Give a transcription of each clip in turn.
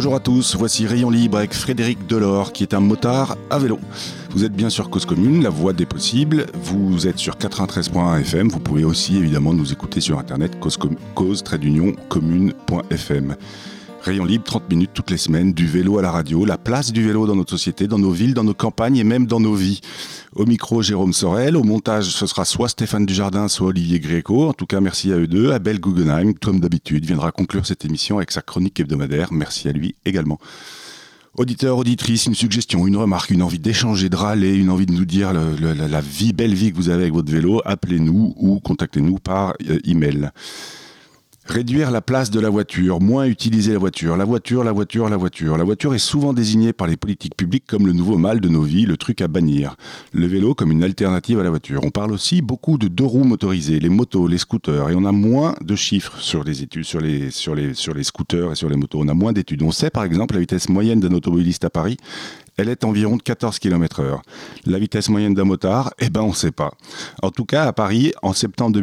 Bonjour à tous, voici Rayon Libre avec Frédéric Delors qui est un motard à vélo. Vous êtes bien sur Cause Commune, la voie des possibles. Vous êtes sur 93.1 FM. Vous pouvez aussi évidemment nous écouter sur internet cause-commune.fm. Rayon libre, 30 minutes toutes les semaines, du vélo à la radio, la place du vélo dans notre société, dans nos villes, dans nos campagnes et même dans nos vies. Au micro, Jérôme Sorel. Au montage, ce sera soit Stéphane Dujardin, soit Olivier Gréco. En tout cas, merci à eux deux. Abel Guggenheim, comme d'habitude, viendra conclure cette émission avec sa chronique hebdomadaire. Merci à lui également. Auditeur, auditrice, une suggestion, une remarque, une envie d'échanger, de râler, une envie de nous dire la, vie, belle vie que vous avez avec votre vélo, appelez-nous ou contactez-nous par euh, email. Réduire la place de la voiture, moins utiliser la voiture, la voiture, la voiture, la voiture. La voiture est souvent désignée par les politiques publiques comme le nouveau mal de nos vies, le truc à bannir. Le vélo comme une alternative à la voiture. On parle aussi beaucoup de deux roues motorisées, les motos, les scooters, et on a moins de chiffres sur les études, sur les, scooters et sur les motos. On a moins d'études. On sait par exemple la vitesse moyenne d'un automobiliste à Paris, elle est environ de 14 km heure. La vitesse moyenne d'un motard, eh ben on ne sait pas. En tout cas, à Paris, en septembre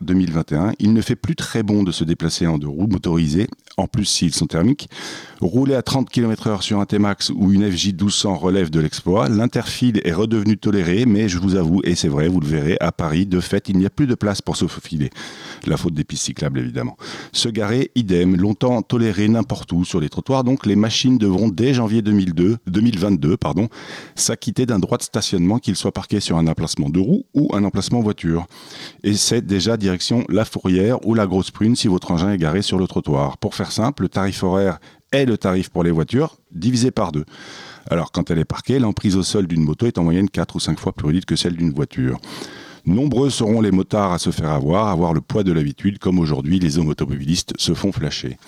2021, il ne fait plus très bon de se déplacer en deux roues motorisées, en plus s'ils sont thermiques. Rouler à 30 km heure sur un T-Max ou une FJ 1200 relève de l'exploit. L'interfile est redevenu toléré, mais je vous avoue, et c'est vrai, vous le verrez, à Paris, de fait, il n'y a plus de place pour se faufiler. La faute des pistes cyclables, évidemment. Se garer, idem, longtemps toléré n'importe où sur les trottoirs, donc les machines devront dès janvier 2002, 2022 s'acquitter d'un droit de stationnement, qu'il soit parqué sur un emplacement de roues ou un emplacement voiture. Et c'est déjà direction la fourrière ou la grosse prune si votre engin est garé sur le trottoir. Pour faire simple, le tarif horaire est le tarif pour les voitures divisé par deux. Alors quand elle est parquée, l'emprise au sol d'une moto est en moyenne 4 ou 5 fois plus réduite que celle d'une voiture. Nombreux seront les motards à se faire avoir, à avoir le poids de l'habitude, comme aujourd'hui les hommes automobilistes se font flasher.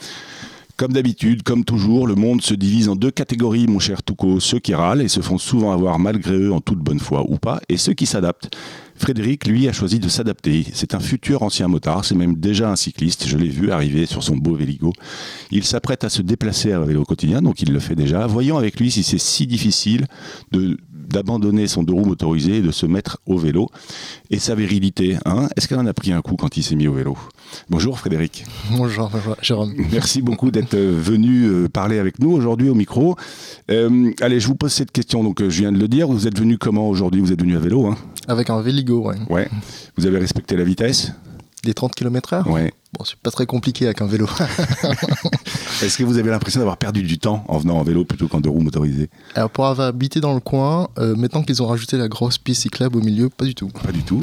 Comme d'habitude, comme toujours, le monde se divise en deux catégories, mon cher Touko. Ceux qui râlent et se font souvent avoir malgré eux en toute bonne foi ou pas, et ceux qui s'adaptent. Frédéric, lui, a choisi de s'adapter. C'est un futur ancien motard, c'est même déjà un cycliste. Je l'ai vu arriver sur son beau Véligo. Il s'apprête à se déplacer à vélo quotidien, donc il le fait déjà. Voyons avec lui si c'est si difficile de d'abandonner son deux roues motorisé et de se mettre au vélo. Et sa virilité, hein, est-ce qu'elle en a pris un coup quand il s'est mis au vélo? Bonjour Frédéric. Bonjour, Jérôme. Merci beaucoup d'être euh, venu euh, parler avec nous aujourd'hui au micro. Euh, allez, je vous pose cette question. Donc, je viens de le dire. Vous êtes venu comment aujourd'hui? Vous êtes venu à vélo hein? Avec un Véligo, ouais. Ouais. Vous avez respecté la vitesse? Des 30 km/h Ouais. Bon, c'est pas très compliqué avec un vélo. Est-ce que vous avez l'impression d'avoir perdu du temps en venant en vélo plutôt qu'en deux roues motorisées Alors, pour avoir habité dans le coin, euh, maintenant qu'ils ont rajouté la grosse piste cyclable au milieu, pas du tout. Pas du tout.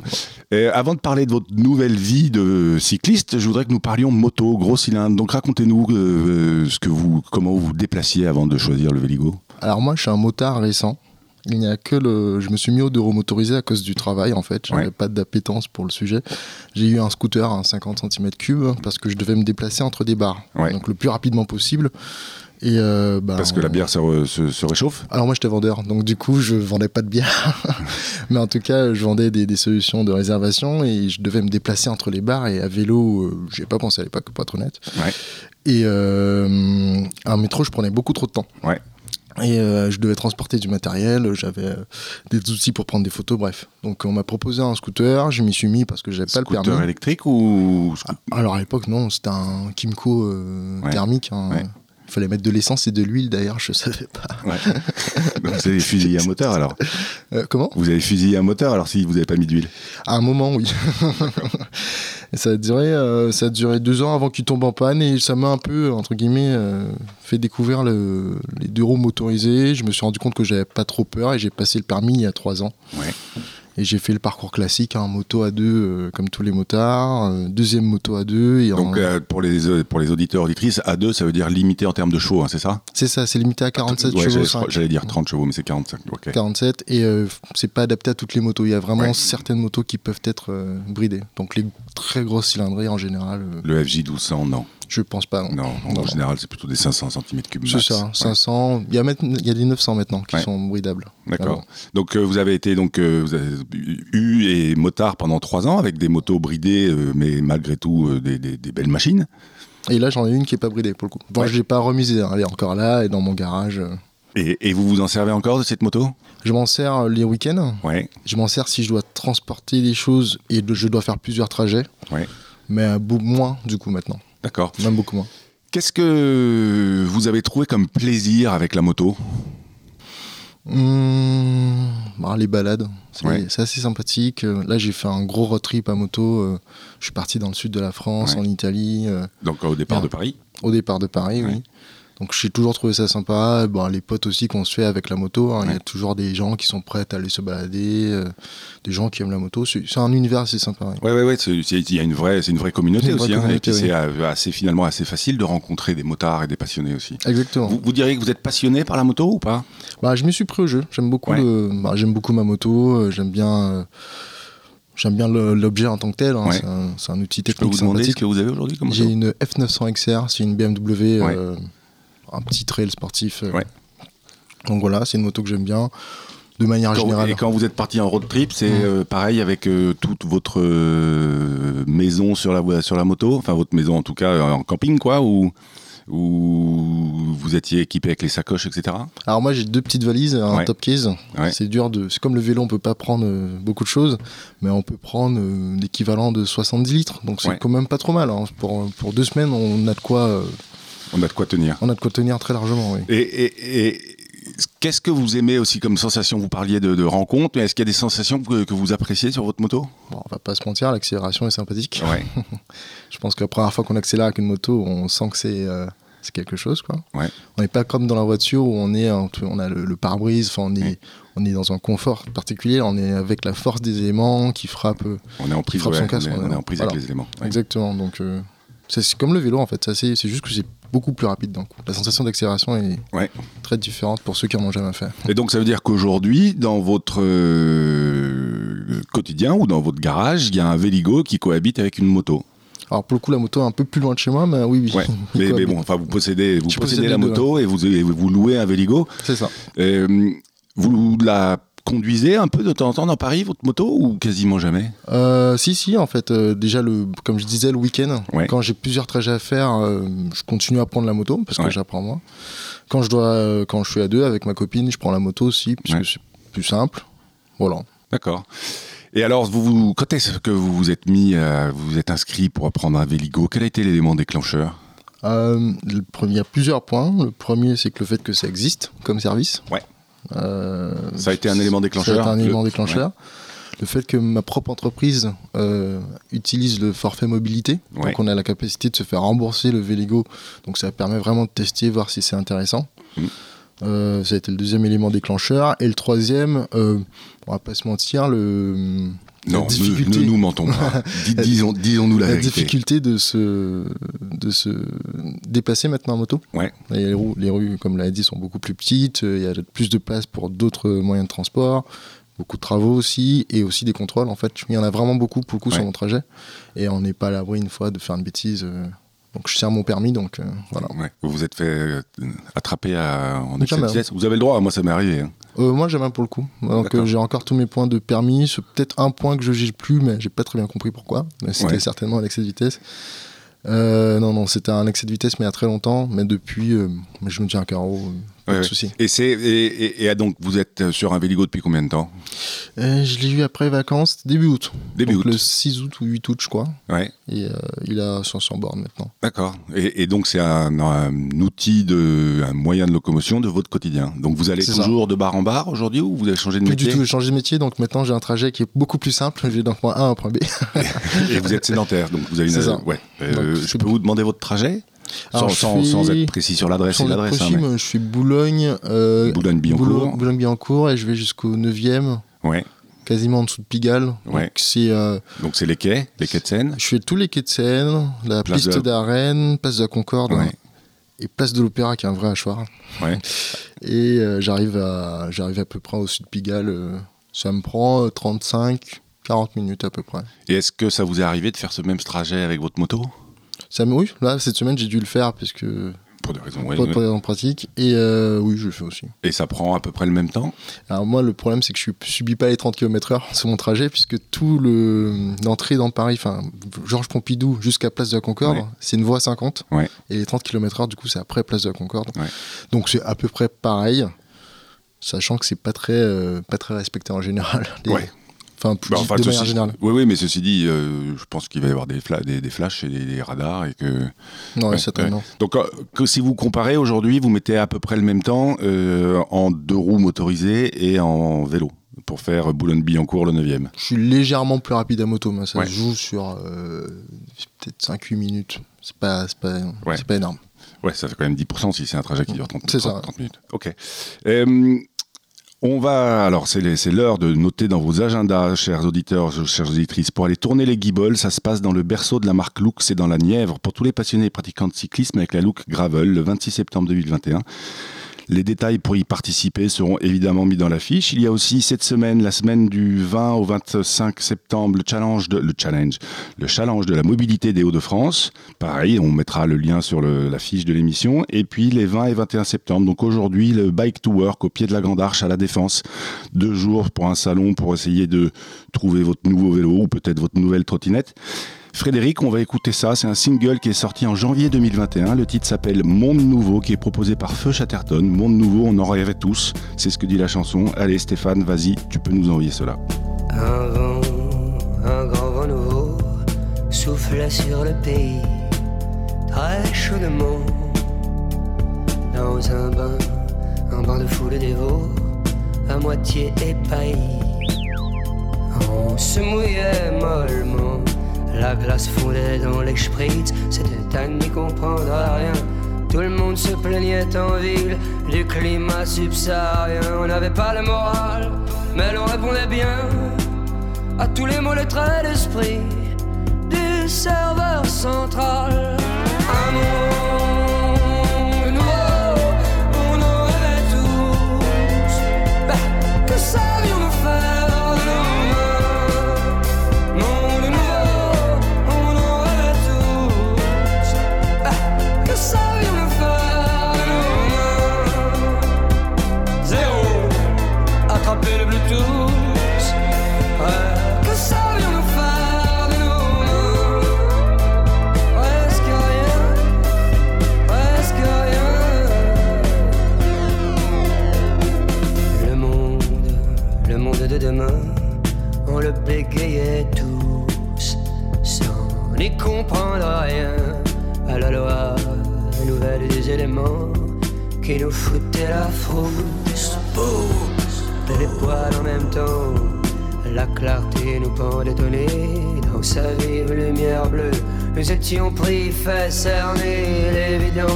Et avant de parler de votre nouvelle vie de cycliste, je voudrais que nous parlions moto, gros cylindre. Donc, racontez-nous euh, ce que vous, comment vous vous déplaciez avant de choisir le Véligo. Alors, moi, je suis un motard récent. Il n'y a que le. Je me suis mis au deux motorisé à cause du travail en fait. J'avais n'avais pas d'appétence pour le sujet. J'ai eu un scooter, un 50 cm3, parce que je devais me déplacer entre des bars. Donc le plus rapidement possible. Et euh, bah, Parce que la bière se, réchauffe Alors moi j'étais vendeur, donc du coup je vendais pas de bière. Mais en tout cas je vendais des, solutions de réservation et je devais me déplacer entre les bars et à vélo, euh, j'ai pas pensé à l'époque pour être honnête. Et euh, un métro je prenais beaucoup trop de temps. Ouais. Et euh, je devais transporter du matériel, j'avais euh, des outils pour prendre des photos, bref. Donc on m'a proposé un scooter, je m'y suis mis parce que j'avais pas le permis. Scooter électrique ou ah, Alors à l'époque non, c'était un Kimco euh, thermique. Hein. Il fallait mettre de l'essence et de l'huile d'ailleurs, je savais pas. vous avez fusillé un moteur alors Comment? Vous avez fusillé un moteur alors si vous n'avez pas mis d'huile? À un moment oui. ça a duré, euh, ça a duré deux ans avant qu'il tombe en panne et ça m'a un peu, entre guillemets, euh, fait découvrir les deux roues motorisées. Je me suis rendu compte que j'avais pas trop peur et j'ai passé le permis il y a trois ans. Ouais. Et j'ai fait le parcours classique, hein, moto à deux, euh, comme tous les motards, euh, deuxième moto à deux. Et Donc euh, pour, les, pour les auditeurs auditrices, à deux, ça veut dire limité en termes de chevaux, hein, c'est ça? C'est ça, c'est limité à 47 chevaux. J'allais dire 30 chevaux, mais c'est 45. 47, et c'est pas adapté à toutes les motos. Il y a vraiment certaines motos qui peuvent être bridées. Donc les très grosses cylindrées en général. Le FJ 1200, non je pense pas. Non, en général, c'est plutôt des 500 cm3. C'est ça, 500. Il, y a il y a des 900 maintenant qui sont bridables. D'accord. Donc, euh, vous avez été donc, euh, vous avez eu et motard pendant 3 ans avec des motos bridées, euh, mais malgré tout des, des, belles machines. Et là, j'en ai une qui est pas bridée pour le coup. Bon, je l'ai pas remisée. Hein. Elle est encore là et dans mon garage. Et, et, vous vous en servez encore de cette moto? Je m'en sers les week-ends. Ouais. Je m'en sers si je dois transporter des choses et je dois faire plusieurs trajets. Ouais. Mais moins du coup maintenant. D'accord. Même beaucoup moins. Qu'est-ce que vous avez trouvé comme plaisir avec la moto? Mmh, bah, les balades, c'est assez sympathique. Euh, là, j'ai fait un gros road trip à moto. Euh, je suis parti dans le sud de la France, en Italie. Euh, Donc au départ de Paris Au départ de Paris, oui. Donc j'ai toujours trouvé ça sympa. Bon, les potes aussi qu'on se fait avec la moto, hein, il y a toujours des gens qui sont prêts à aller se balader, euh, des gens qui aiment la moto. C'est un univers assez sympa. Ouais, ouais, ouais. Il y a une vraie, c'est une vraie communauté aussi. Hein, et puis c'est euh, assez finalement assez facile de rencontrer des motards et des passionnés aussi. Exactement. Vous, diriez que vous êtes passionné par la moto ou pas? Bah, je me suis pris au jeu. J'aime beaucoup, bah, j'aime beaucoup ma moto. Euh, j'aime bien. J'aime bien l'objet en tant que tel. Hein. C'est un, outil technique. Je peux vous demander ce que vous avez aujourd'hui J'ai une F900 XR, c'est une BMW un petit trail sportif. Euh. Donc voilà, c'est une moto que j'aime bien. De manière générale. Et quand vous êtes parti en road trip, c'est mmh. euh, pareil avec euh, toute votre maison sur la, sur la moto Enfin, votre maison en tout cas en camping, quoi Ou, ou vous étiez équipé avec les sacoches, etc. Alors moi j'ai deux petites valises, un top case. C'est dur de. C'est comme le vélo, on peut pas prendre beaucoup de choses, mais on peut prendre l'équivalent de 70 litres. Donc c'est quand même pas trop mal. Hein. Pour, pour deux semaines, on a de quoi on a de quoi tenir. On a de quoi tenir très largement, oui. Et, qu'est-ce que vous aimez aussi comme sensation? Vous parliez de, de rencontres, mais est-ce qu'il y a des sensations que, vous appréciez sur votre moto? Bon, On va pas se mentir, l'accélération est sympathique. Je pense que la première fois qu'on accélère avec une moto, on sent que c'est euh, quelque chose. Quoi. Ouais. On n'est pas comme dans la voiture où on, est, on a le, pare-brise, on est, on est dans un confort particulier, on est avec la force des éléments qui frappe, on est en prise, son casque. On, est, en prise avec les éléments. Exactement. Donc, euh, c'est comme le vélo en fait. C'est juste que c'est beaucoup plus rapide d'un coup. La sensation d'accélération est très différente pour ceux qui en ont jamais fait. Et donc ça veut dire qu'aujourd'hui, dans votre euh, quotidien ou dans votre garage, il y a un Véligo qui cohabite avec une moto. Alors pour le coup, la moto est un peu plus loin de chez moi, mais oui, oui. Mais, bon, enfin, vous possédez, vous possédez la moto et vous, vous louez un Véligo. C'est ça. Euh, vous la conduisez un peu de temps en temps dans Paris, votre moto, ou quasiment jamais? Euh, Si, si, en fait. Euh, déjà, le, comme je disais, le week-end, quand j'ai plusieurs trajets à faire, euh, je continue à prendre la moto, parce que j'apprends moi. Quand je, dois, quand je suis à deux avec ma copine, je prends la moto aussi, parce que c'est plus simple. Voilà. D'accord. Et alors, vous, quand est-ce que vous vous êtes mis, vous vous êtes inscrit pour apprendre un Véligo? Quel a été l'élément déclencheur? Le premier, Il y a plusieurs points. Le premier, c'est que le fait que ça existe comme service. Ouais. Euh, ça a été un élément déclencheur. un élément le... déclencheur. Le fait que ma propre entreprise euh, utilise le forfait mobilité, donc on a la capacité de se faire rembourser le Véligo, donc ça permet vraiment de tester, voir si c'est intéressant. Mm. Euh, ça a été le deuxième élément déclencheur. Et le troisième, on va pas se mentir, le, non, ne, nous mentons pas. disons, nous la, la difficulté de se, de se déplacer maintenant en moto. Ouais. les, rues, les rues, comme l'a dit, sont beaucoup plus petites. Il y a plus de place pour d'autres moyens de transport. Beaucoup de travaux aussi. Et aussi des contrôles. En fait, il y en a vraiment beaucoup, beaucoup sur mon trajet. Et on n'est pas à l'abri une fois de faire une bêtise. Euh, donc je sers mon permis, donc euh, voilà. Vous vous êtes fait euh, attraper à, en excès de vitesse Vous avez le droit, moi ça m'est arrivé. Hein. Euh, moi j'aime pour le coup. Donc j'ai encore tous mes points de permis. C'est peut-être un point que je juge plus, mais j'ai pas très bien compris pourquoi. Mais c'était certainement l'excès de vitesse. non, non, c'était un excès de vitesse, mais il y a très longtemps. Mais depuis, je me tiens un carreau. Pas de souci. Et, c'est, et, et, donc, vous êtes sur un Véligo depuis combien de temps? Je l'ai eu après vacances, début août. Début donc Le 6 août ou 8 août, je crois. Ouais. Et euh, il a 500 bornes maintenant. D'accord. Et, donc, c'est un, outil, de, un moyen de locomotion de votre quotidien. Donc, vous allez toujours de bar en bar aujourd'hui ou vous avez changé de métier Plus du tout, j'ai changé de métier. Donc, maintenant, j'ai un trajet qui est beaucoup plus simple. Je vais d'un point A à un point B. et vous êtes sédentaire. Donc, vous avez une. Ouais. Euh, je peux vous demander votre trajet? Sans, être précis sur l'adresse et l'adresse. Hein, je suis Boulogne. Euh, Boulogne-Billancourt. Boulogne-Billancourt et je vais jusqu'au 9e. Ouais. Quasiment en dessous de Pigalle. Ouais. Euh, Donc c'est les quais, les quais de Seine Je fais tous les quais de Seine, la piste d'Arène, place de la Concorde. Et place de l'Opéra qui est un vrai hachoir. Ouais. Et euh, j'arrive à, j'arrive à peu près au sud de Pigalle. ça me prend 35, 40 minutes à peu près. Et est-ce que ça vous est arrivé de faire ce même trajet avec votre moto? Ça oui, là, cette semaine, j'ai dû le faire parce que. Pour des raisons, ouais, pratiques. Et euh, oui, je le fais aussi. Et ça prend à peu près le même temps Alors, moi, le problème, c'est que je ne subis pas les 30 km/h sur mon trajet, puisque tout le. L'entrée dans Paris, enfin, Georges Pompidou jusqu'à Place de la Concorde, c'est une voie 50. Et les 30 km/h, du coup, c'est après Place de la Concorde. Donc, c'est à peu près pareil, sachant que c'est pas très, euh, pas très respecté en général. Enfin, bah, de manière générale. Oui, oui, mais ceci dit, euh, je pense qu'il va y avoir des, des, des, flashs et des, radars et que. Non, ouais, certainement. Donc, euh, que si vous comparez aujourd'hui, vous mettez à peu près le même temps euh, en deux roues motorisées et en vélo pour faire Boulogne-Billancourt le 9e. Je suis légèrement plus rapide à moto, mais ça se joue sur peut-être 5-8 minutes. C'est pas, pas, pas énorme. Ouais, ça fait quand même 10% si c'est un trajet qui dure 30, 30, 30 minutes. Ok. On va, alors c'est l'heure de noter dans vos agendas, chers auditeurs, chères auditrices, pour aller tourner les guibolles. Ça se passe dans le berceau de la marque Look, c'est dans la Nièvre, pour tous les passionnés et pratiquants de cyclisme avec la Look Gravel, le 26 septembre 2021. Les détails pour y participer seront évidemment mis dans l'affiche. Il y a aussi cette semaine, la semaine du 20 au 25 septembre, le challenge de, le challenge, le challenge de la mobilité des Hauts-de-France. Pareil, on mettra le lien sur la fiche de l'émission. Et puis les 20 et 21 septembre, donc aujourd'hui, le Bike to Work au pied de la Grande Arche à la Défense. Deux jours pour un salon pour essayer de trouver votre nouveau vélo ou peut-être votre nouvelle trottinette. Frédéric, on va écouter ça. C'est un single qui est sorti en janvier 2021. Le titre s'appelle Monde Nouveau, qui est proposé par Feu Chatterton. Monde Nouveau, on en rêvait tous. C'est ce que dit la chanson. Allez, Stéphane, vas-y, tu peux nous envoyer cela. Un vent, un grand vent nouveau souffle sur le pays, très chaudement. Dans un bain, un bain de foule à moitié. On se mouillait mollement la glace fondait dans les spritz, c'était à n'y comprendre rien. Tout le monde se plaignait en ville du climat subsaharien. On n'avait pas le moral, mais l'on répondait bien à tous les mots, les traits d'esprit du serveur central.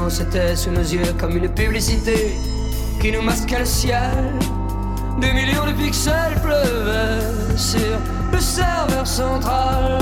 C'était sous nos yeux comme une publicité qui nous masquait le ciel. Des millions de pixels pleuvaient sur le serveur central.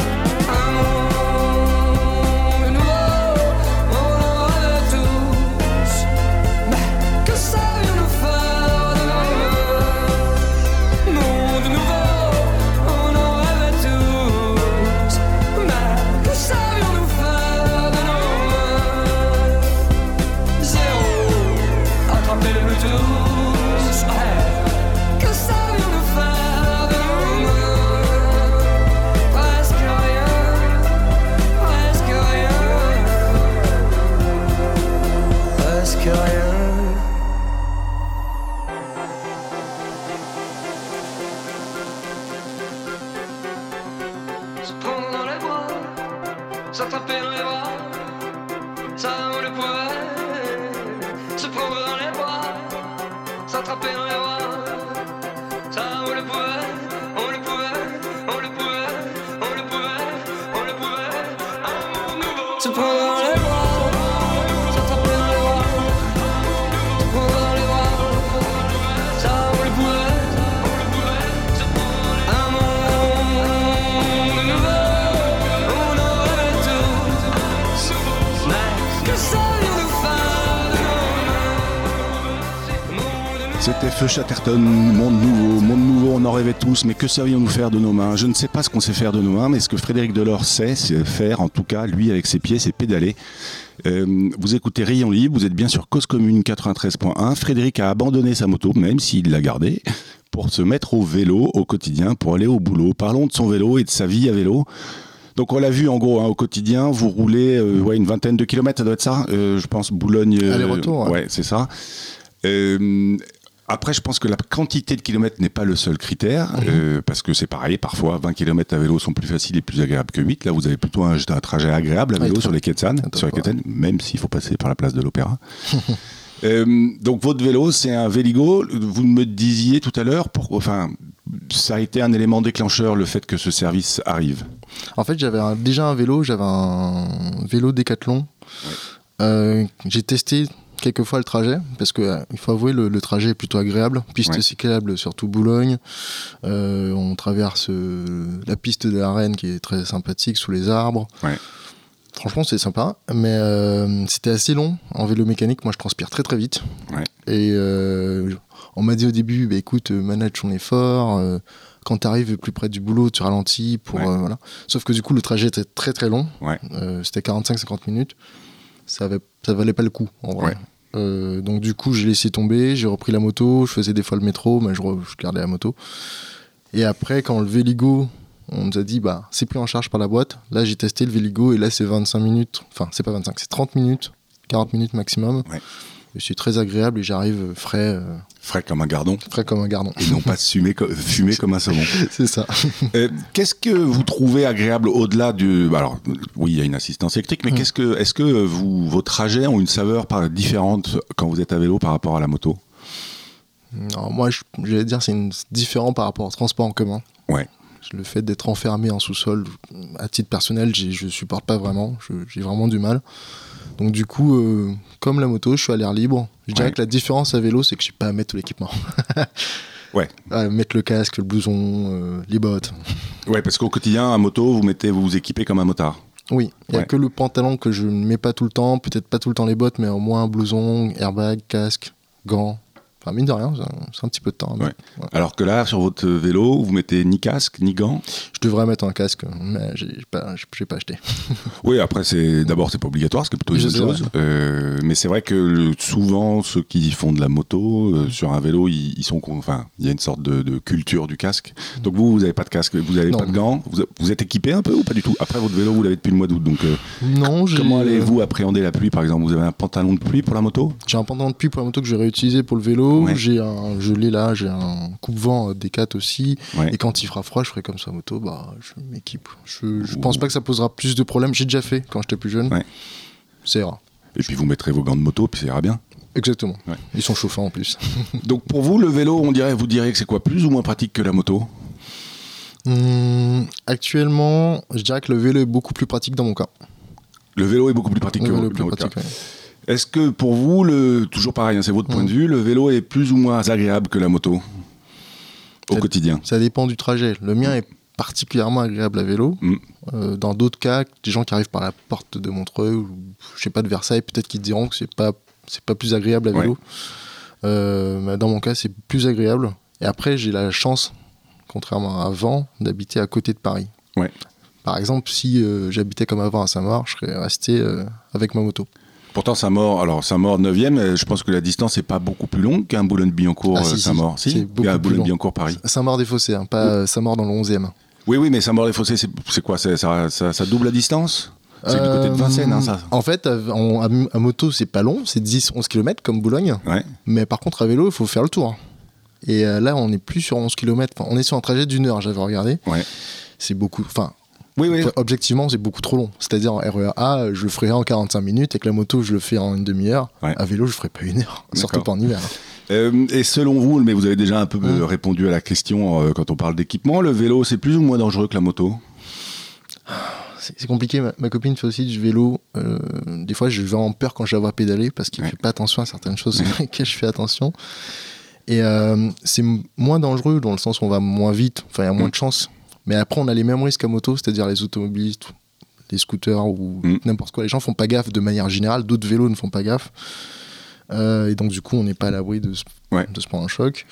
to pull C'était Feu Chatterton, Monde Nouveau, Monde Nouveau, on en rêvait tous, mais que savions-nous faire de nos mains? Je ne sais pas ce qu'on sait faire de nos mains, mais ce que Frédéric Delors sait, c'est faire, en tout cas, lui, avec ses pieds, c'est pédaler. Euh, vous écoutez Rayon Libre, vous êtes bien sur Cause Commune 93.1. Frédéric a abandonné sa moto, même s'il l'a gardée, pour se mettre au vélo au quotidien, pour aller au boulot. Parlons de son vélo et de sa vie à vélo. Donc on l'a vu en gros hein, au quotidien, vous roulez euh, ouais, une vingtaine de kilomètres, ça doit être ça. Euh, je pense Boulogne. Aller-retour. Ouais, c'est ça après, je pense que la quantité de kilomètres n'est pas le seul critère, euh, parce que c'est pareil, parfois 20 km à vélo sont plus faciles et plus agréables que 8. Là, vous avez plutôt un, un trajet agréable à vélo sur les quais de Seine, Attends, sur les quais de même s'il faut passer par la place de l'Opéra. Euh, donc votre vélo, c'est un Véligo. Vous me disiez tout à l'heure, enfin, ça a été un élément déclencheur le fait que ce service arrive. En fait, j'avais déjà un vélo, j'avais un vélo Décathlon. Euh, j'ai testé quelques fois le trajet, parce que euh, il faut avouer, le, le trajet est plutôt agréable. Piste Ouais. cyclable, surtout Boulogne. Euh, on traverse euh, la piste de la Reine qui est très sympathique sous les arbres. Ouais. Franchement, c'est sympa, mais c'était assez long en vélo mécanique. Moi, je transpire très très vite. Ouais. Et on m'a dit au début, bah, écoute, manage ton effort. quand tu arrives plus près du boulot, tu ralentis. Pour, voilà. Sauf que du coup, le trajet était très très long. C'était 45-50 minutes. Ça, avait, ça valait pas le coup, en vrai. Ouais. Euh, donc du coup, j'ai laissé tomber, j'ai repris la moto, je faisais des fois le métro, mais je, gardais la moto. Et après, quand le Véligo, on nous a dit, bah, c'est pris en charge par la boîte, là j'ai testé le Véligo et là c'est 25 minutes, enfin c'est pas 25, c'est 30 minutes, 40 minutes maximum. Ouais. Et c'est très agréable et j'arrive frais, euh, Frais comme un gardon frais comme un gardon. et non pas fumé, fumé comme un saumon. c'est ça. Euh, qu'est-ce que vous trouvez agréable au-delà du. bah Alors, oui, il y a une assistance électrique, mais qu'est-ce que, est-ce que vous, vos trajets ont une saveur par- différente quand vous êtes à vélo par rapport à la moto? Non, moi, je- j'allais dire, c'est une- différent par rapport au transport en commun. Ouais. Le fait d'être enfermé en sous-sol, à titre personnel, je supporte pas vraiment. Je- J'ai vraiment du mal. Donc, du coup, euh, comme la moto, je suis à l'air libre. Je dirais Ouais. que la différence à vélo, c'est que je n'ai pas à mettre tout l'équipement. Ouais. À mettre le casque, le blouson, euh, les bottes. Ouais, parce qu'au quotidien, à moto, vous mettez, vous vous équipez comme un motard. Oui, il n'y a Ouais. que le pantalon que je ne mets pas tout le temps, peut-être pas tout le temps les bottes, mais au moins blouson, airbag, casque, gants. Enfin, mine de rien, c'est un- petit peu de temps. Ouais. Alors que là, sur votre vélo, vous mettez ni casque, ni gants. Je devrais mettre un casque, mais j'ai j'ai pas, j'ai- j'ai pas acheté. Oui, après, c'est d'abord, c'est pas obligatoire, ce qui est plutôt une bonne chose. Euh, mais c'est vrai que le- souvent, ceux qui font de la moto, euh, sur un vélo, ils, ils sont. Enfin, il y a une sorte de, de culture du casque. Donc vous, vous n'avez pas de casque, vous n'avez pas de gants. Vous, vous êtes équipé un peu ou pas du tout? Après, votre vélo, vous l'avez depuis le mois d'août. Donc, euh, Non, j'ai comment allez-vous appréhender la pluie, par exemple? Vous avez un pantalon de pluie pour la moto? J'ai un pantalon de pluie pour la moto que je vais réutiliser pour le vélo. Ouais. J'ai un, je l'ai là, j'ai un coupe-vent euh, D4 aussi. Ouais. Et quand il fera froid, je ferai comme ça moto, bah, je m'équipe. Je, je pense pas que ça posera plus de problèmes. J'ai déjà fait quand j'étais plus jeune. C'est rare. Et puis vous mettrez vos gants de moto, puis ça ira bien. Exactement. Ouais. Ils sont chauffants en plus. Donc pour vous, le vélo, on dirait, vous diriez que c'est quoi Plus ou moins pratique que la moto? Hum, actuellement, je dirais que le vélo est beaucoup plus pratique dans mon cas. Le vélo est beaucoup plus pratique Le que vélo plus votre pratique, cas. ouais. Est-ce que pour vous, le, toujours pareil, hein, c'est votre point Mm. de vue, le vélo est plus ou moins agréable que la moto au Ça- quotidien? Ça dépend du trajet. Le mien est particulièrement agréable à vélo. Mm. Euh, dans d'autres cas, des gens qui arrivent par la porte de Montreux ou je sais pas de Versailles, peut-être qu'ils diront que c'est pas c'est pas plus agréable à vélo. Euh, mais dans mon cas, c'est plus agréable. Et après, j'ai la chance, contrairement à avant, d'habiter à côté de Paris. Ouais. Par exemple, si euh, j'habitais comme avant à Saint-Maur, je serais resté euh, avec ma moto. Pourtant, Saint-Maur, alors Saint-Maur 9e, je pense que la distance n'est pas beaucoup plus longue qu'un Boulogne-Billancourt Ah, si, euh, si, Saint-Maur. Si, long. Boulogne-Billancourt Paris. Saint-Maur-des-Fossés, hein, pas euh, Saint-Maur dans le 11e. Oui, oui, mais Saint-Maur-des-Fossés, c'est c'est quoi c'est- ça, ça, ça double la distance? C'est du côté de Vincennes, hein, ça Euh, En fait, à, moto, c'est pas long, c'est 10-11 km comme Boulogne. Ouais. Mais par contre, à vélo, il faut faire le tour. Et euh, là, on n'est plus sur 11 km. on est sur un trajet d'une heure, j'avais regardé. Ouais. C'est beaucoup. Enfin, Oui, oui. objectivement, c'est beaucoup trop long. C'est-à-dire, en RER A, je le ferai en 45 minutes. Avec la moto, je le fais en une demi-heure. Ouais. À vélo, je ferai pas une heure. Surtout pas en hiver. Euh, et selon vous, mais vous avez déjà un peu euh, Mm. répondu à la question euh, quand on parle d'équipement, le vélo, c'est plus ou moins dangereux que la moto? C'est compliqué. Ma, ma copine fait aussi du vélo. Euh, des fois, je vais en peur quand je la vois pédaler parce qu'il Ouais. fait pas attention à certaines choses auxquelles je fais attention. Et euh, c'est moins dangereux dans le sens où on va moins vite. Enfin, il y a moins Mm. de chances. Mais après, on a les mêmes risques à moto, c'est-à-dire les automobilistes, les scooters ou Mm. n'importe quoi. Les gens font pas gaffe de manière générale. D'autres vélos ne font pas gaffe. Euh, et donc, du coup, on n'est pas à l'abri de, se- Ouais. de se prendre un choc.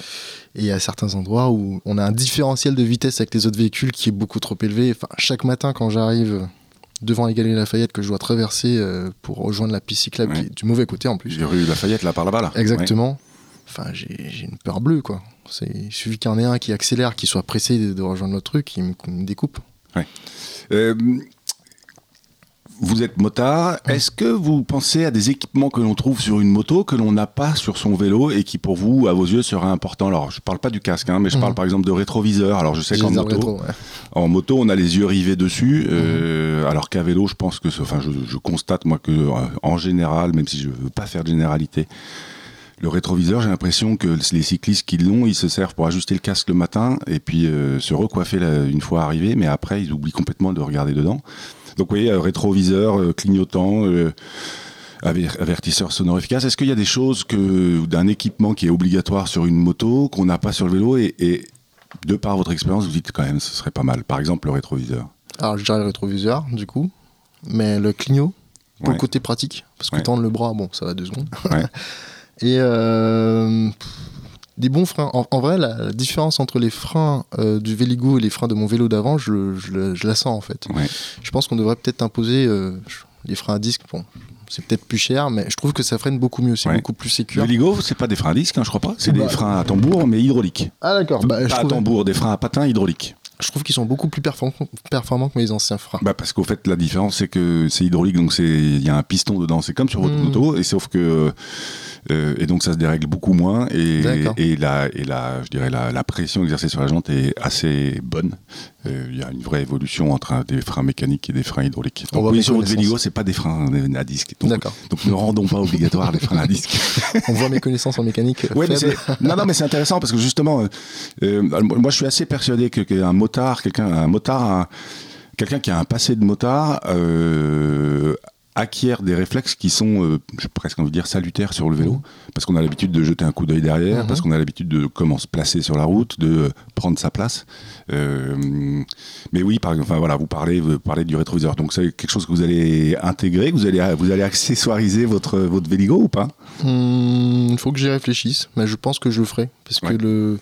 Et il y a certains endroits où on a un différentiel de vitesse avec les autres véhicules qui est beaucoup trop élevé. Enfin, chaque matin, quand j'arrive devant les Galeries Lafayette que je dois traverser euh, pour rejoindre la piste cyclable Ouais. qui est du mauvais côté en plus. J'ai rue Lafayette, là, par là-bas, là. Exactement. Enfin, j'ai une peur bleue, quoi. C'est- Il suffit qu'il y en ait un qui accélère, qui soit pressé de, de rejoindre l'autre truc, qui me, découpe. Ouais. Euh, vous êtes motard. Est-ce que vous pensez à des équipements que l'on trouve sur une moto que l'on n'a pas sur son vélo et qui, pour vous, à vos yeux, seraient importants? Alors, je parle pas du casque, hein, mais je parle par exemple de rétroviseur. Alors, je sais qu'en moto, en moto, on a les yeux rivés dessus, euh, alors qu'à vélo, je pense que, enfin, je, je, constate moi que, euh, en général, même si je veux pas faire de généralité, le rétroviseur, j'ai l'impression que les cyclistes qui l'ont, ils se servent pour ajuster le casque le matin et puis euh, se recoiffer une fois arrivé, mais après, ils oublient complètement de regarder dedans. Donc, vous voyez, euh, rétroviseur, euh, clignotant, avertisseur sonore efficace. Est-ce qu'il y a des choses que d'un équipement qui est obligatoire sur une moto qu'on n'a pas sur le vélo et, de par votre expérience, vous dites quand même, ce serait pas mal. Par exemple, le rétroviseur. Alors, je dirais le rétroviseur, du coup, mais le clignot, pour le côté pratique, parce que tendre le bras, bon, ça va deux secondes. Et euh, des bons freins. En, vrai, la, différence entre les freins euh, du Véligo et les freins de mon vélo d'avant, je, je, la sens en fait. Je pense qu'on devrait peut-être imposer euh, les freins à disque. Bon, c'est peut-être plus cher, mais je trouve que ça freine beaucoup mieux, c'est beaucoup plus sécur. Véligo, c'est pas des freins à disque, hein, je crois pas. C'est des bah, freins à tambour, mais hydrauliques. Ah d'accord. Bah, pas à tambour, des freins à patins hydrauliques je trouve qu'ils sont beaucoup plus performants que mes anciens freins. Bah parce qu'au fait, la différence, c'est que c'est hydraulique, donc il y a un piston dedans. C'est comme sur votre hmm. moto, et sauf que. Euh, et donc ça se dérègle beaucoup moins, et, et, la, et la, je dirais la, la, pression exercée sur la jante est assez bonne. Euh, il y a une vraie évolution entre des freins mécaniques et des freins hydrauliques. Donc, oui, sur votre Véligo, c'est pas des freins à disque. Donc, donc ne rendons pas obligatoire les freins à disque. On voit mes connaissances en mécanique. Euh, mais non, non, mais c'est intéressant parce que justement, moi je suis assez persuadé qu'un motard, quelqu'un, un motard, quelqu'un qui a un passé de motard euh, acquiert des réflexes qui sont, euh, j'ai presque envie de dire, salutaires sur le vélo, mmh. parce qu'on a l'habitude de jeter un coup d'œil derrière, mmh. parce qu'on a l'habitude de comment se placer sur la route, de euh, prendre sa place. mais oui, par, enfin voilà, vous parlez, vous parlez du rétroviseur, donc c'est quelque chose que vous allez intégrer, que vous allez, vous allez accessoiriser votre votre Véligo ou pas? Mmh, Il faut que j'y réfléchisse, mais je pense que je le ferai, parce que le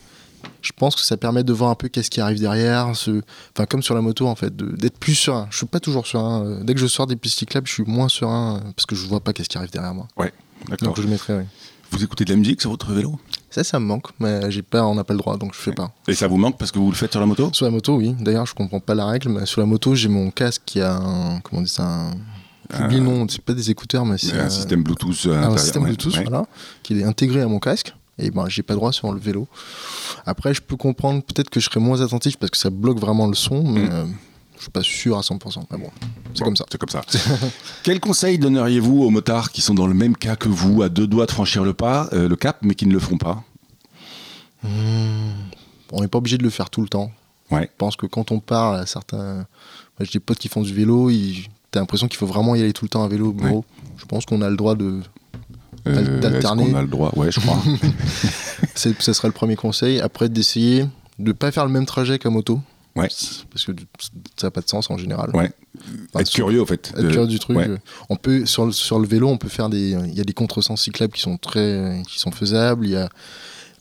je pense que ça permet de voir un peu qu'est-ce qui arrive derrière, ce... enfin comme sur la moto en fait, d'être plus serein. Je suis pas toujours serein. Euh, dès que je sors des pistes cyclables, je suis moins serein euh, parce que je vois pas qu'est-ce qui arrive derrière moi. Ouais, d'accord. Donc je mettrai. Vous écoutez de la musique sur votre vélo? Ça, ça me manque, mais j'ai pas, on n'a pas le droit, donc je fais pas. Et ça vous manque parce que vous le faites sur la moto? Sur la moto, oui. D'ailleurs, je comprends pas la règle, mais sur la moto, j'ai mon casque qui a un, comment on dit ça, un... J'oublie le nom, c'est pas des écouteurs, mais c'est un, système Bluetooth. Un système Bluetooth, voilà, qui est intégré à mon casque et ben j'ai pas droit sur le vélo. Après, je peux comprendre peut-être que je serais moins attentif parce que ça bloque vraiment le son, mais mm. euh, je suis pas sûr à 100%. Mais bon, c'est comme ça. C'est comme ça. Quel conseil donneriez-vous aux motards qui sont dans le même cas que vous, à deux doigts de franchir le pas, euh, le cap, mais qui ne le font pas? Hmm. On n'est pas obligé de le faire tout le temps. Ouais. Je pense que quand on parle à certains, j'ai des potes qui font du vélo, t'as l'impression qu'il faut vraiment y aller tout le temps à vélo. Je pense qu'on a le droit de euh, d'alterner. on a le droit? Ouais, je crois. ce serait le premier conseil. Après, d'essayer de ne pas faire le même trajet qu'à moto. Ouais. Parce que ça n'a pas de sens en général. Ouais. être curieux, en fait. Être curieux du truc. On peut, sur le, sur le vélo, on peut faire des. Il y a des contresens cyclables qui sont très. qui sont faisables. Il y a.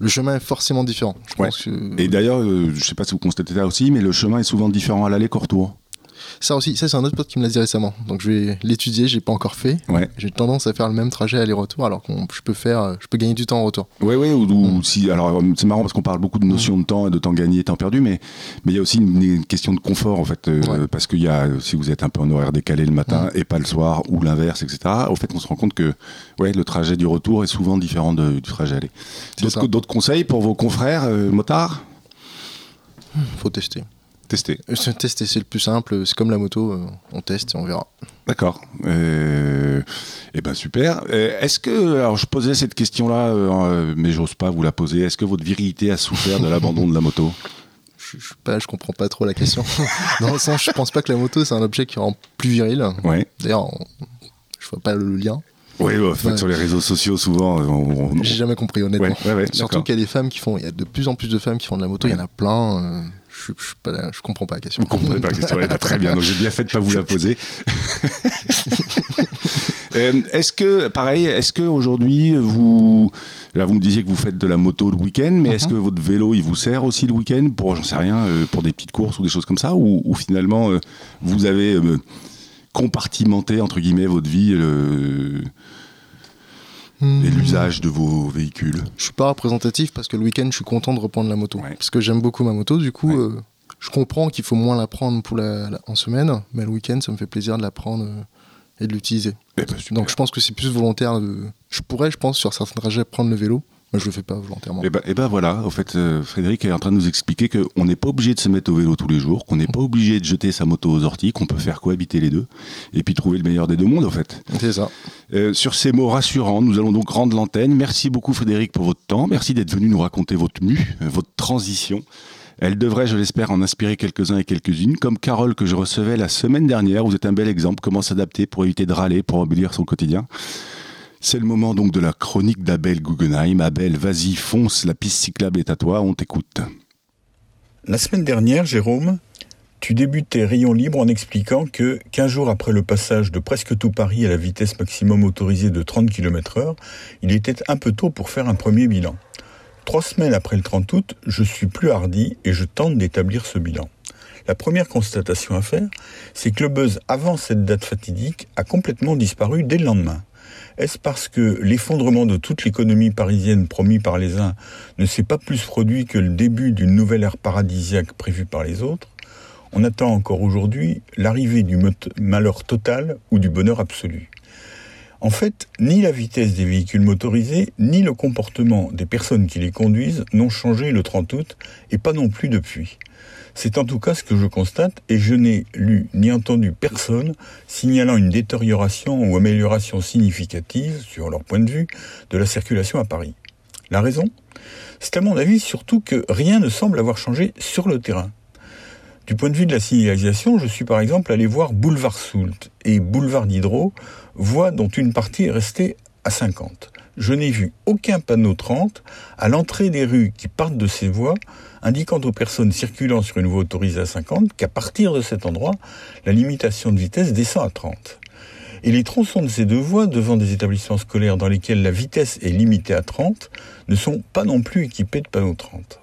Le chemin est forcément différent. Je pense que... Et d'ailleurs, euh, je ne sais pas si vous constatez ça aussi, mais le chemin est souvent différent à l'aller qu'au retour. Ça aussi, ça c'est un autre pote qui me l'a dit récemment. Donc je vais l'étudier, j'ai pas encore fait. Ouais. J'ai tendance à faire le même trajet aller-retour alors que je peux faire, je peux gagner du temps en retour. Oui, oui, ou, mm. si, alors c'est marrant parce qu'on parle beaucoup de notion de temps et de temps gagné et temps perdu, mais mais il y a aussi une, question de confort en fait, euh, parce qu'il y a, si vous êtes un peu en horaire décalé le matin mm. et pas le soir ou l'inverse, etc. Au fait, on se rend compte que ouais, le trajet du retour est souvent différent du trajet aller. D'autres conseils pour vos confrères euh, motards? Faut tester. Tester. Euh, tester, c'est le plus simple. C'est comme la moto, euh, on teste et on verra. D'accord. Euh, eh ben super. Est-ce que, alors je posais cette question-là, mais j'ose pas vous la poser. Est-ce que votre virilité a souffert de l'abandon de la moto? Je, je, pas, je comprends pas trop la question. Dans le sens, je pense pas que la moto c'est un objet qui rend plus viril. Ouais. D'ailleurs, je vois pas le lien. Oui, sur les réseaux sociaux, souvent. J'ai jamais compris, honnêtement. Surtout qu'il y a des femmes qui font. Il y a de plus en plus de femmes qui font de la moto. Il y en a plein je, je, comprends pas la question. Vous comprenez pas la question, très bien. Donc j'ai bien fait de pas vous la poser. Euh, est-ce que, pareil, est-ce que aujourd'hui vous, là vous me disiez que vous faites de la moto le week-end, mais est-ce que mhm. votre vélo il vous sert aussi le week-end pour, j'en sais rien, euh, pour des petites courses ou des choses comme ça, ou, finalement euh, vous avez compartimenté entre guillemets votre vie et hmm. l'usage de vos véhicules Je suis pas représentatif parce que le week-end, je suis content de reprendre la moto. Parce que j'aime beaucoup ma moto, du coup, euh, je comprends qu'il faut moins la prendre pour la, en semaine, mais le week-end, ça me fait plaisir de la prendre. Euh, et de l'utiliser. Eh ben, Donc je pense que c'est plus volontaire. Je pourrais, je pense, sur certains trajets, prendre le vélo moi, je le fais pas volontairement. Et eh ben, eh ben voilà, au fait, euh, Frédéric est en train de nous expliquer qu'on n'est pas obligé de se mettre au vélo tous les jours, qu'on n'est pas obligé de jeter sa moto aux orties, qu'on peut faire cohabiter les deux, et puis trouver le meilleur des deux mondes, en fait. C'est ça. Euh, sur ces mots rassurants, nous allons donc rendre l'antenne. Merci beaucoup, Frédéric, pour votre temps. Merci d'être venu nous raconter votre mue, euh, votre transition. Elle devrait, je l'espère, en inspirer quelques-uns et quelques-unes. Comme Carole que je recevais la semaine dernière, vous êtes un bel exemple, comment s'adapter pour éviter de râler, pour embellir son quotidien. C'est le moment donc de la chronique d'Abel Guggenheim. Abel, vas-y, fonce, la piste cyclable est à toi, on t'écoute. La semaine dernière, Jérôme, tu débutais Rayon Libre en expliquant que 15 jours après le passage de presque tout Paris à la vitesse maximum autorisée de 30 km heure, il était un peu tôt pour faire un premier bilan. Trois semaines après le 30 août, je suis plus hardi et je tente d'établir ce bilan. La première constatation à faire, c'est que le buzz avant cette date fatidique a complètement disparu dès le lendemain. Est-ce parce que l'effondrement de toute l'économie parisienne promis par les uns ne s'est pas plus produit que le début d'une nouvelle ère paradisiaque prévue par les autres? On attend encore aujourd'hui l'arrivée du malheur total ou du bonheur absolu. En fait, ni la vitesse des véhicules motorisés, ni le comportement des personnes qui les conduisent n'ont changé le 30 août, et pas non plus depuis. C'est en tout cas ce que je constate et je n'ai lu ni entendu personne signalant une détérioration ou amélioration significative, sur leur point de vue, de la circulation à Paris. La raison? C'est à mon avis surtout que rien ne semble avoir changé sur le terrain. Du point de vue de la signalisation, je suis par exemple allé voir Boulevard Soult et Boulevard Diderot, voies dont une partie est restée à 50 je n'ai vu aucun panneau 30 à l'entrée des rues qui partent de ces voies indiquant aux personnes circulant sur une voie autorisée à 50 qu'à partir de cet endroit, la limitation de vitesse descend à 30. Et les tronçons de ces deux voies devant des établissements scolaires dans lesquels la vitesse est limitée à 30 ne sont pas non plus équipés de panneaux 30.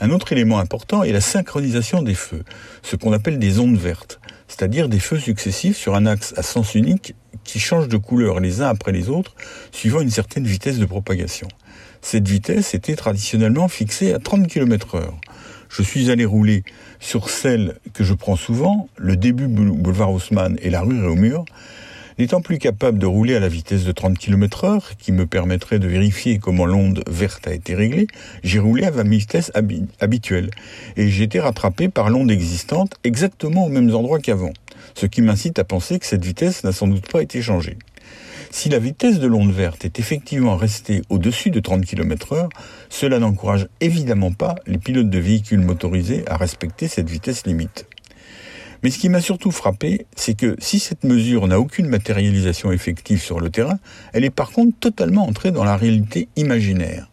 Un autre élément important est la synchronisation des feux, ce qu'on appelle des ondes vertes, c'est-à-dire des feux successifs sur un axe à sens unique qui changent de couleur les uns après les autres, suivant une certaine vitesse de propagation. Cette vitesse était traditionnellement fixée à 30 km heure. Je suis allé rouler sur celle que je prends souvent, le début boulevard Haussmann et la rue Réaumur, N'étant plus capable de rouler à la vitesse de 30 km heure, qui me permettrait de vérifier comment l'onde verte a été réglée, j'ai roulé à ma vitesse habituelle. Et j'ai été rattrapé par l'onde existante exactement aux mêmes endroits qu'avant. Ce qui m'incite à penser que cette vitesse n'a sans doute pas été changée. Si la vitesse de l'onde verte est effectivement restée au-dessus de 30 km heure, cela n'encourage évidemment pas les pilotes de véhicules motorisés à respecter cette vitesse limite. Mais ce qui m'a surtout frappé, c'est que si cette mesure n'a aucune matérialisation effective sur le terrain, elle est par contre totalement entrée dans la réalité imaginaire.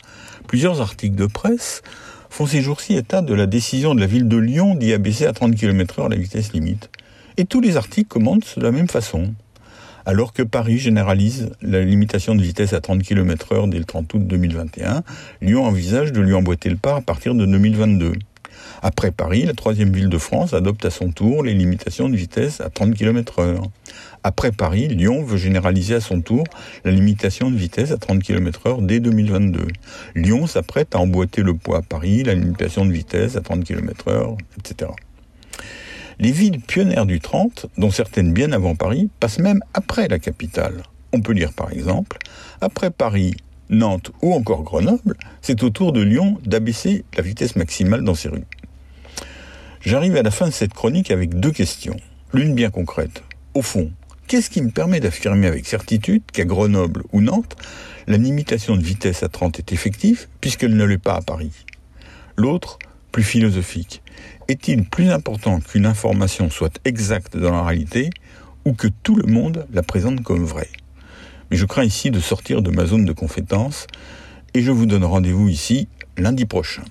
Plusieurs articles de presse font ces jours-ci état de la décision de la ville de Lyon d'y abaisser à 30 km h la vitesse limite. Et tous les articles commentent de la même façon. Alors que Paris généralise la limitation de vitesse à 30 km h dès le 30 août 2021, Lyon envisage de lui emboîter le pas à partir de 2022. Après Paris, la troisième ville de France adopte à son tour les limitations de vitesse à 30 km heure. Après Paris, Lyon veut généraliser à son tour la limitation de vitesse à 30 km heure dès 2022. Lyon s'apprête à emboîter le poids à Paris, la limitation de vitesse à 30 km heure, etc. Les villes pionnières du 30, dont certaines bien avant Paris, passent même après la capitale. On peut lire par exemple, après Paris, Nantes ou encore Grenoble, c'est au tour de Lyon d'abaisser la vitesse maximale dans ces rues. J'arrive à la fin de cette chronique avec deux questions. L'une bien concrète. Au fond, qu'est-ce qui me permet d'affirmer avec certitude qu'à Grenoble ou Nantes, la limitation de vitesse à 30 est effective puisqu'elle ne l'est pas à Paris? L'autre, plus philosophique. Est-il plus important qu'une information soit exacte dans la réalité ou que tout le monde la présente comme vraie? Mais je crains ici de sortir de ma zone de compétence et je vous donne rendez-vous ici lundi prochain.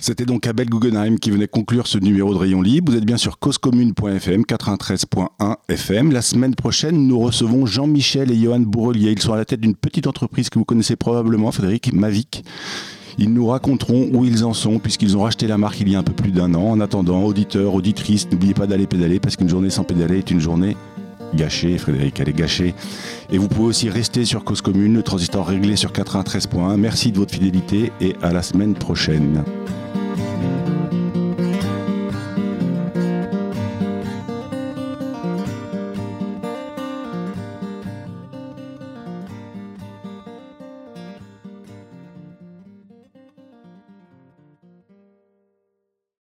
C'était donc Abel Guggenheim qui venait conclure ce numéro de Rayon Libre. Vous êtes bien sur causecommune.fm, 93.1 FM. La semaine prochaine, nous recevons Jean-Michel et Johan Bourrelier. Ils sont à la tête d'une petite entreprise que vous connaissez probablement, Frédéric, Mavic. Ils nous raconteront où ils en sont puisqu'ils ont racheté la marque il y a un peu plus d'un an. En attendant, auditeurs, auditrices, n'oubliez pas d'aller pédaler parce qu'une journée sans pédaler est une journée gâchée. Frédéric, elle est gâchée. Et vous pouvez aussi rester sur Cause Commune, le transistor réglé sur 93.1. Merci de votre fidélité et à la semaine prochaine.